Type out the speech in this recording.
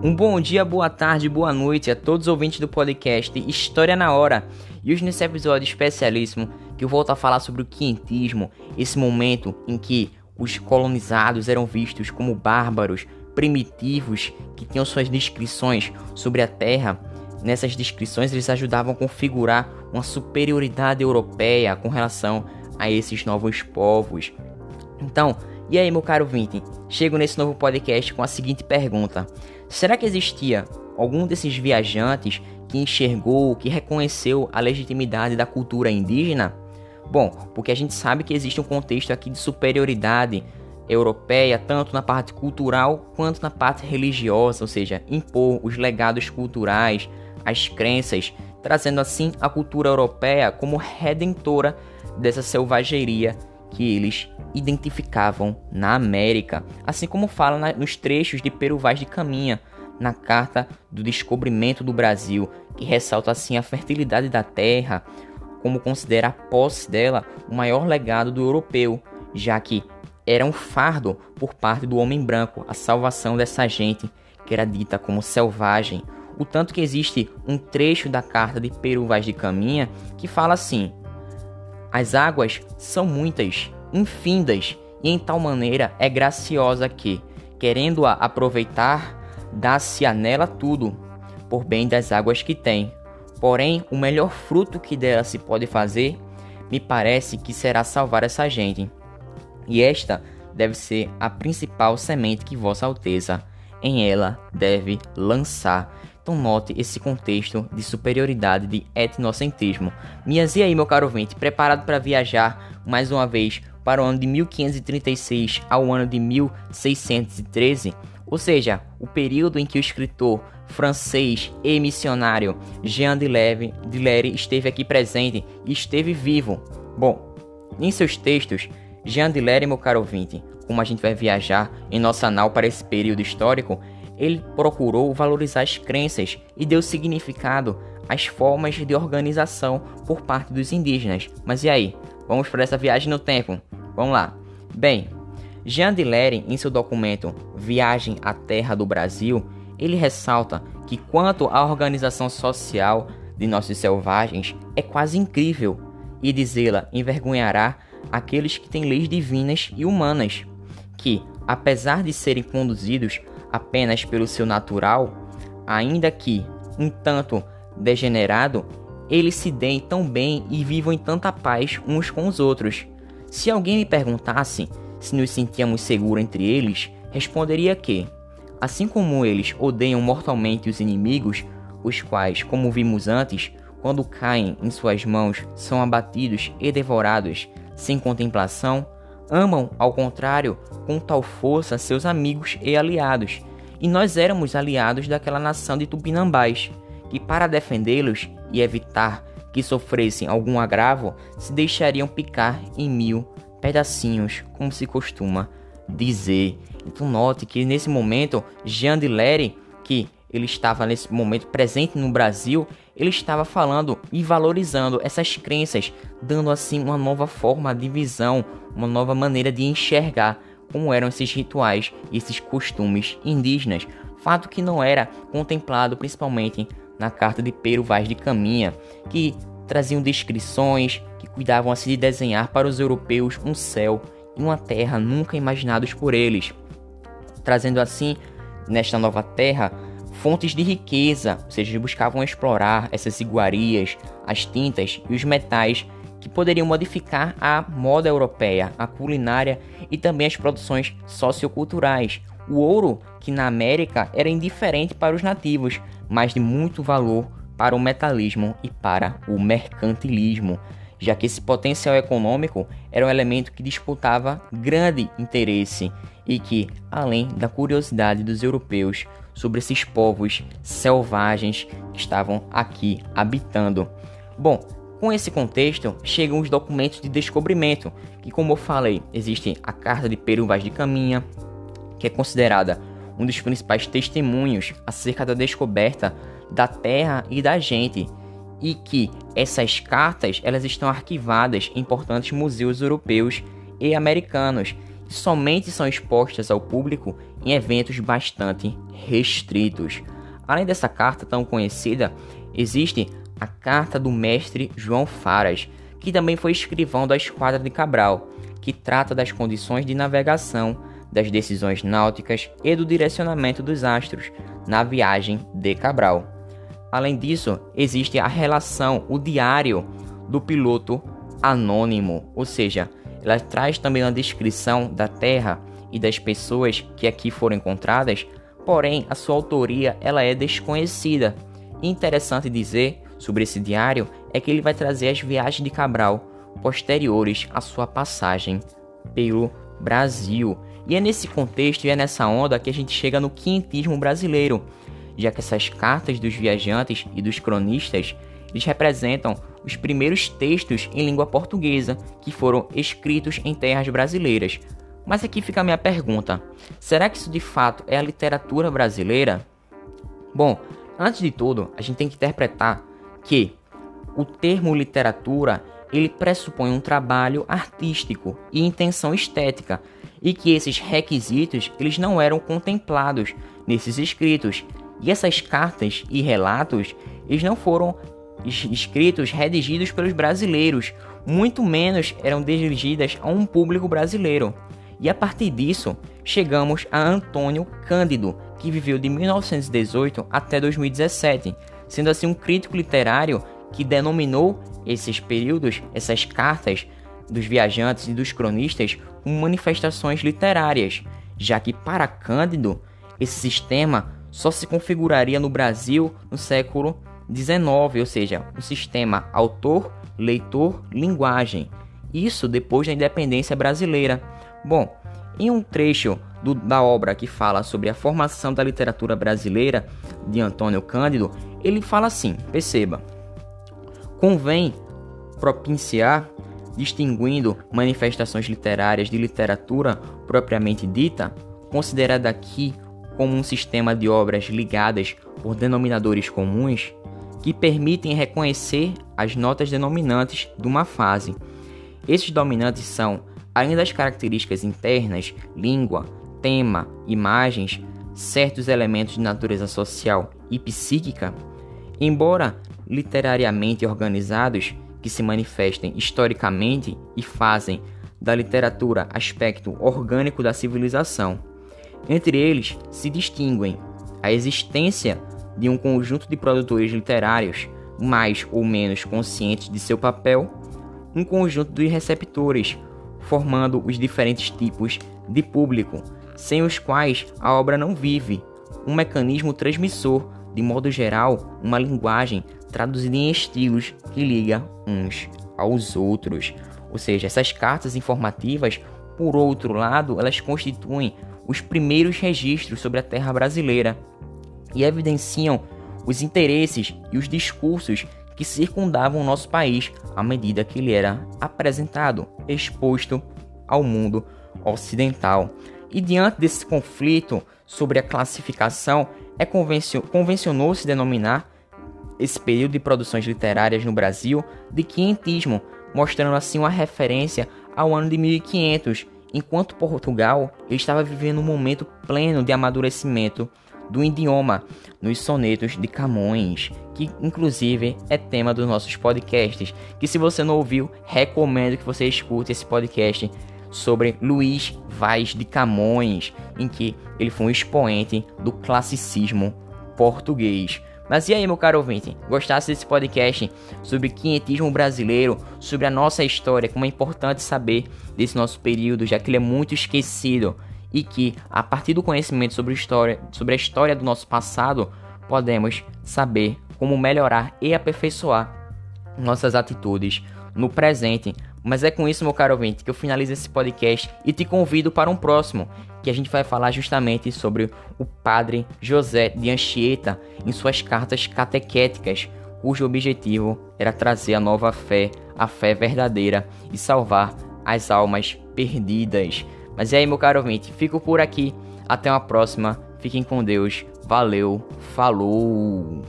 Um bom dia, boa tarde, boa noite a todos os ouvintes do podcast História na Hora. E hoje nesse episódio especialíssimo que eu volto a falar sobre o quientismo, esse momento em que os colonizados eram vistos como bárbaros, primitivos, que tinham suas descrições sobre a terra. Nessas descrições eles ajudavam a configurar uma superioridade europeia com relação a esses novos povos. Então, e aí, meu caro Vinte? Chego nesse novo podcast com a seguinte pergunta: Será que existia algum desses viajantes que enxergou, que reconheceu a legitimidade da cultura indígena? Bom, porque a gente sabe que existe um contexto aqui de superioridade europeia, tanto na parte cultural quanto na parte religiosa, ou seja, impor os legados culturais, as crenças, trazendo assim a cultura europeia como redentora dessa selvageria que eles identificavam na América, assim como fala na, nos trechos de Peru Vaz de Caminha, na carta do descobrimento do Brasil, que ressalta assim a fertilidade da terra, como considera a posse dela o maior legado do europeu, já que era um fardo por parte do homem branco a salvação dessa gente que era dita como selvagem. O tanto que existe um trecho da carta de Peru Vaz de Caminha que fala assim: As águas são muitas infindas, e em tal maneira é graciosa que, querendo-a aproveitar, dá-se a nela tudo, por bem das águas que tem. Porém, o melhor fruto que dela se pode fazer, me parece que será salvar essa gente. E esta deve ser a principal semente que Vossa Alteza em ela deve lançar. Então note esse contexto de superioridade de etnocentrismo. Minhas e aí, meu caro ouvinte, preparado para viajar mais uma vez para o ano de 1536 ao ano de 1613, ou seja, o período em que o escritor francês e missionário Jean de Lere esteve aqui presente e esteve vivo. Bom, em seus textos, Jean de Lere, meu caro ouvinte, como a gente vai viajar em nossa anal para esse período histórico, ele procurou valorizar as crenças e deu significado às formas de organização por parte dos indígenas. Mas e aí? Vamos para essa viagem no tempo? Vamos lá. Bem, Jean de Lery, em seu documento Viagem à Terra do Brasil, ele ressalta que quanto à organização social de nossos selvagens é quase incrível e dizê-la envergonhará aqueles que têm leis divinas e humanas, que, apesar de serem conduzidos apenas pelo seu natural, ainda que um tanto degenerado, eles se deem tão bem e vivam em tanta paz uns com os outros. Se alguém me perguntasse se nos sentíamos seguros entre eles, responderia que, assim como eles odeiam mortalmente os inimigos, os quais, como vimos antes, quando caem em suas mãos, são abatidos e devorados sem contemplação, amam, ao contrário, com tal força seus amigos e aliados. E nós éramos aliados daquela nação de tupinambás, que para defendê-los e evitar que sofressem algum agravo se deixariam picar em mil pedacinhos, como se costuma dizer. Então note que nesse momento Jean de Lery, que ele estava nesse momento presente no Brasil, ele estava falando e valorizando essas crenças, dando assim uma nova forma de visão, uma nova maneira de enxergar como eram esses rituais e esses costumes indígenas, fato que não era contemplado principalmente na carta de Pero Vaz de Caminha, que traziam descrições que cuidavam assim de desenhar para os europeus um céu e uma terra nunca imaginados por eles, trazendo assim nesta nova terra fontes de riqueza, ou seja, buscavam explorar essas iguarias, as tintas e os metais que poderiam modificar a moda europeia, a culinária e também as produções socioculturais. O ouro, que na América era indiferente para os nativos, mas de muito valor para o metalismo e para o mercantilismo, já que esse potencial econômico era um elemento que disputava grande interesse e que, além da curiosidade dos europeus sobre esses povos selvagens que estavam aqui habitando. Bom, com esse contexto, chegam os documentos de descobrimento, que como eu falei, existe a Carta de Peru Vaz de Caminha, que é considerada um dos principais testemunhos acerca da descoberta da Terra e da gente, e que essas cartas elas estão arquivadas em importantes museus europeus e americanos. Somente são expostas ao público em eventos bastante restritos. Além dessa carta tão conhecida, existe a Carta do Mestre João Faras, que também foi escrivão da Esquadra de Cabral, que trata das condições de navegação, das decisões náuticas e do direcionamento dos astros na viagem de Cabral. Além disso, existe a relação, o diário do piloto anônimo, ou seja, ela traz também uma descrição da Terra e das pessoas que aqui foram encontradas, porém a sua autoria ela é desconhecida. interessante dizer sobre esse diário é que ele vai trazer as viagens de Cabral posteriores à sua passagem pelo Brasil. E é nesse contexto e é nessa onda que a gente chega no quintismo brasileiro, já que essas cartas dos viajantes e dos cronistas eles representam os primeiros textos em língua portuguesa que foram escritos em terras brasileiras. Mas aqui fica a minha pergunta: será que isso de fato é a literatura brasileira? Bom, antes de tudo, a gente tem que interpretar que o termo literatura ele pressupõe um trabalho artístico e intenção estética, e que esses requisitos eles não eram contemplados nesses escritos. E essas cartas e relatos eles não foram escritos redigidos pelos brasileiros, muito menos eram dirigidas a um público brasileiro. E a partir disso, chegamos a Antônio Cândido, que viveu de 1918 até 2017, sendo assim um crítico literário que denominou esses períodos, essas cartas dos viajantes e dos cronistas como manifestações literárias, já que para Cândido esse sistema só se configuraria no Brasil no século XIX, ou seja, um sistema autor, leitor, linguagem. Isso depois da independência brasileira. Bom, em um trecho do, da obra que fala sobre a formação da literatura brasileira de Antônio Cândido, ele fala assim: perceba, convém propiciar, distinguindo manifestações literárias de literatura propriamente dita, considerada aqui como um sistema de obras ligadas por denominadores comuns que permitem reconhecer as notas denominantes de uma fase. Esses dominantes são, além das características internas, língua, tema, imagens, certos elementos de natureza social e psíquica, embora literariamente organizados, que se manifestem historicamente e fazem da literatura aspecto orgânico da civilização. Entre eles se distinguem a existência de um conjunto de produtores literários mais ou menos conscientes de seu papel, um conjunto de receptores, formando os diferentes tipos de público, sem os quais a obra não vive, um mecanismo transmissor, de modo geral, uma linguagem traduzida em estilos que liga uns aos outros. Ou seja, essas cartas informativas, por outro lado, elas constituem os primeiros registros sobre a terra brasileira e evidenciam os interesses e os discursos que circundavam o nosso país à medida que ele era apresentado, exposto ao mundo ocidental. E diante desse conflito sobre a classificação, é convencionou-se denominar esse período de produções literárias no Brasil de quinhentismo, mostrando assim uma referência ao ano de 1500, enquanto Portugal estava vivendo um momento pleno de amadurecimento do idioma nos sonetos de Camões, que inclusive é tema dos nossos podcasts, que se você não ouviu, recomendo que você escute esse podcast sobre Luís Vaz de Camões, em que ele foi um expoente do classicismo português. Mas e aí, meu caro ouvinte? Gostasse desse podcast sobre quinhentismo brasileiro, sobre a nossa história, como é importante saber desse nosso período, já que ele é muito esquecido e que, a partir do conhecimento sobre, história, sobre a história do nosso passado, podemos saber como melhorar e aperfeiçoar nossas atitudes no presente. Mas é com isso, meu caro ouvinte, que eu finalizo esse podcast e te convido para um próximo, que a gente vai falar justamente sobre o padre José de Anchieta em suas cartas catequéticas, cujo objetivo era trazer a nova fé, a fé verdadeira e salvar as almas perdidas. Mas é aí, meu caro ouvinte, fico por aqui. Até uma próxima. Fiquem com Deus. Valeu. Falou.